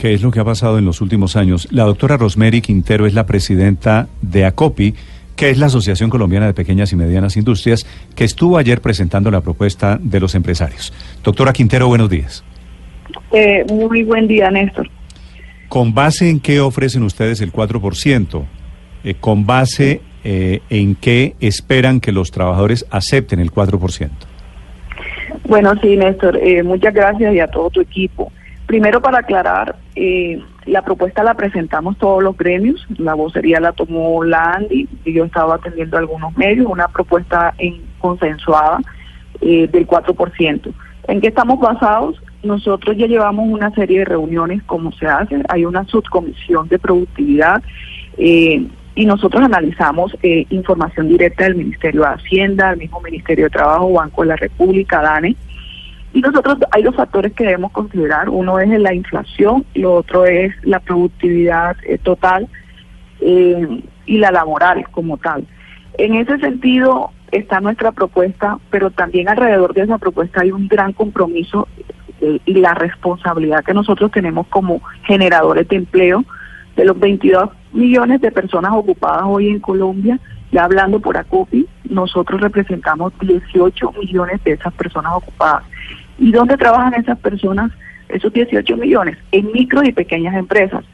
¿Qué es lo que ha pasado en los últimos años? La doctora Rosemary Quintero es la presidenta de ACOPI, que es la Asociación Colombiana de Pequeñas y Medianas Industrias, que estuvo ayer presentando la propuesta de los empresarios. Doctora Quintero, buenos días. Eh, muy buen día, Néstor. ¿Con base en qué ofrecen ustedes el 4%? Eh, ¿Con base eh, en qué esperan que los trabajadores acepten el 4%? Bueno, sí, Néstor, eh, muchas gracias y a todo tu equipo. Primero, para aclarar, eh, la propuesta la presentamos todos los gremios, la vocería la tomó la Andy y yo estaba atendiendo algunos medios, una propuesta en, consensuada eh, del 4%. ¿En qué estamos basados? Nosotros ya llevamos una serie de reuniones, como se hace, hay una subcomisión de productividad eh, y nosotros analizamos eh, información directa del Ministerio de Hacienda, del mismo Ministerio de Trabajo, Banco de la República, DANE, y nosotros hay dos factores que debemos considerar. Uno es la inflación, lo otro es la productividad eh, total eh, y la laboral como tal. En ese sentido está nuestra propuesta, pero también alrededor de esa propuesta hay un gran compromiso eh, y la responsabilidad que nosotros tenemos como generadores de empleo de los 22 millones de personas ocupadas hoy en Colombia. Ya hablando por ACOPI, nosotros representamos 18 millones de esas personas ocupadas. ¿Y dónde trabajan esas personas, esos 18 millones? En micro y pequeñas empresas.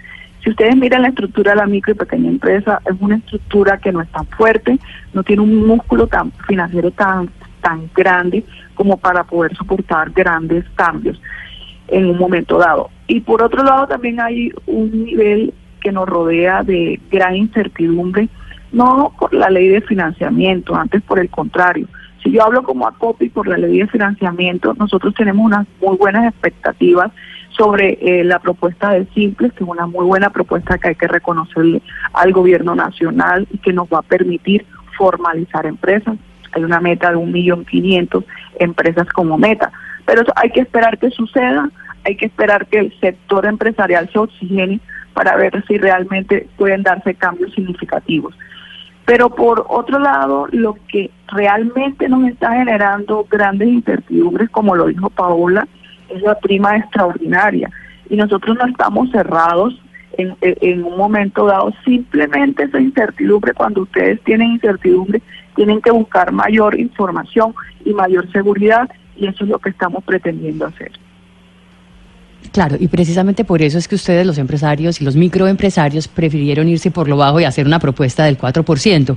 Si ustedes miran la estructura de la micro y pequeña empresa, es una estructura que no es tan fuerte, no tiene un músculo tan financiero tan, tan grande como para poder soportar grandes cambios en un momento dado. Y por otro lado también hay un nivel que nos rodea de gran incertidumbre, no por la ley de financiamiento, antes por el contrario. Si yo hablo como ACOPI por la ley de financiamiento, nosotros tenemos unas muy buenas expectativas sobre eh, la propuesta de Simples, que es una muy buena propuesta que hay que reconocerle al gobierno nacional y que nos va a permitir formalizar empresas. Hay una meta de un millón quinientos empresas como meta, pero hay que esperar que suceda, hay que esperar que el sector empresarial se oxigene para ver si realmente pueden darse cambios significativos. Pero por otro lado, lo que realmente nos está generando grandes incertidumbres, como lo dijo Paola, es la prima extraordinaria. Y nosotros no estamos cerrados en, un momento dado. Simplemente esa incertidumbre, cuando ustedes tienen incertidumbre, tienen que buscar mayor información y mayor seguridad, y eso es lo que estamos pretendiendo hacer. Claro, y precisamente por eso es que ustedes, los empresarios y los microempresarios, prefirieron irse por lo bajo y hacer una propuesta del 4%.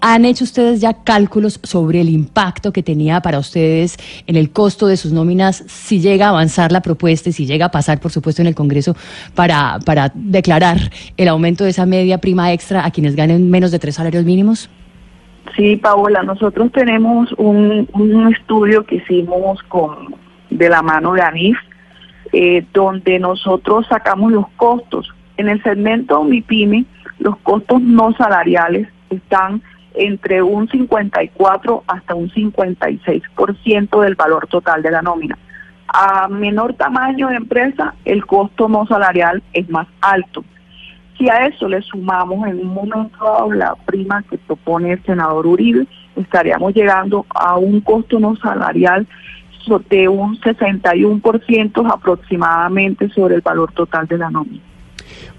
¿Han hecho ustedes ya cálculos sobre el impacto que tenía para ustedes en el costo de sus nóminas si llega a avanzar la propuesta y si llega a pasar, por supuesto, en el Congreso para, para declarar el aumento de esa media prima extra a quienes ganen menos de tres salarios mínimos? Sí, Paola, nosotros tenemos un, un estudio que hicimos con de la mano de ANIF, eh, donde nosotros sacamos los costos. En el segmento MIPYME, los costos no salariales están entre un 54 hasta un 56% del valor total de la nómina. A menor tamaño de empresa, el costo no salarial es más alto. Si a eso le sumamos en un momento dado la prima que propone el senador Uribe, estaríamos llegando a un costo no salarial de un 61% aproximadamente sobre el valor total de la nómina.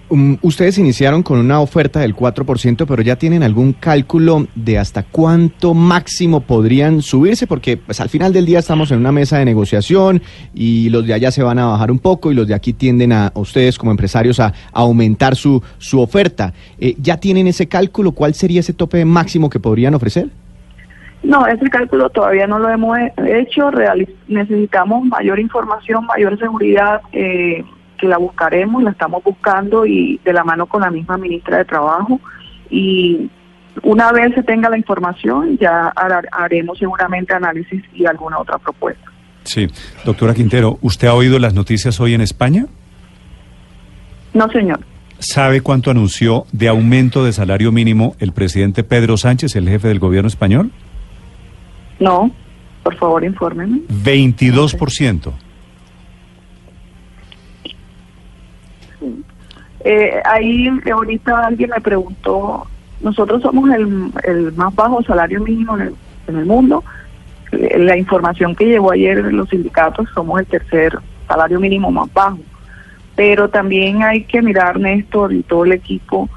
Um, ustedes iniciaron con una oferta del 4%, pero ya tienen algún cálculo de hasta cuánto máximo podrían subirse, porque pues, al final del día estamos en una mesa de negociación y los de allá se van a bajar un poco y los de aquí tienden a, ustedes como empresarios a, aumentar su, su oferta. Eh, ¿Ya tienen ese cálculo? ¿Cuál sería ese tope máximo que podrían ofrecer? No, ese cálculo todavía no lo hemos hecho. necesitamos mayor información, mayor seguridad, eh, que la buscaremos, la estamos buscando y de la mano con la misma ministra de Trabajo. Y una vez se tenga la información, ya haremos seguramente análisis y alguna otra propuesta. Sí, doctora Quintero, ¿usted ha oído las noticias hoy en España? No, señor. ¿Sabe cuánto anunció de aumento de salario mínimo el presidente Pedro Sánchez, el jefe del gobierno español? No, por favor, infórmeme. 22%. Eh, ahí ahorita alguien me preguntó, nosotros somos el, el más bajo salario mínimo en el, en el mundo. La información que llegó ayer los sindicatos, somos el tercer salario mínimo más bajo. Pero también hay que mirar, Néstor, y todo el equipo,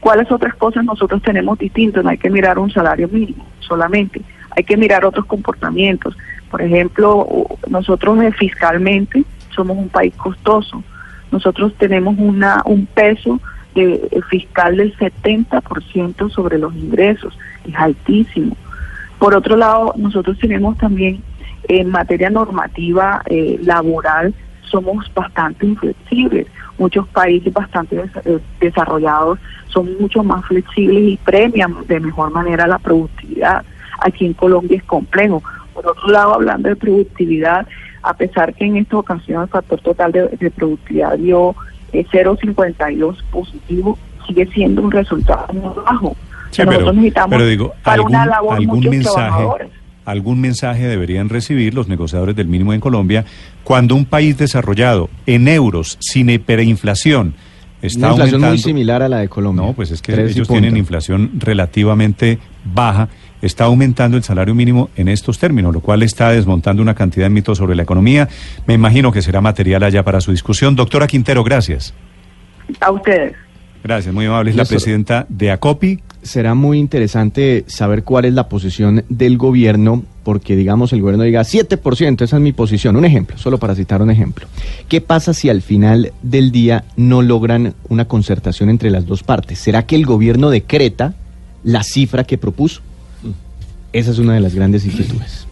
cuáles otras cosas nosotros tenemos distintas. No hay que mirar un salario mínimo solamente, hay que mirar otros comportamientos. Por ejemplo, nosotros eh, fiscalmente somos un país costoso. Nosotros tenemos una un peso de, eh, fiscal del 70% sobre los ingresos, es altísimo. Por otro lado, nosotros tenemos también en materia normativa eh, laboral, somos bastante inflexibles. Muchos países bastante eh, desarrollados son mucho más flexibles y premian de mejor manera la productividad. Aquí en Colombia es complejo. Por otro lado, hablando de productividad, a pesar que en esta ocasión el factor total de, productividad dio 0,52 positivo, sigue siendo un resultado muy bajo. nosotros necesitamos para una labor algún mensaje, algún mensaje deberían recibir los negociadores del mínimo en Colombia cuando un país desarrollado en euros, sin hiperinflación, está Una inflación muy similar a la de Colombia. No, pues es que ellos tienen inflación relativamente baja, está aumentando el salario mínimo en estos términos, lo cual está desmontando una cantidad de mitos sobre la economía. Me imagino que será material allá para su discusión. Doctora Quintero, gracias. A ustedes. Gracias, muy amable. Es la presidenta de ACOPI. Será muy interesante saber cuál es la posición del gobierno, porque digamos el gobierno diga 7%, esa es mi posición. Un ejemplo, solo para citar un ejemplo. ¿Qué pasa si al final del día no logran una concertación entre las dos partes? ¿Será que el gobierno decreta la cifra que propuso? Esa es una de las grandes inquietudes.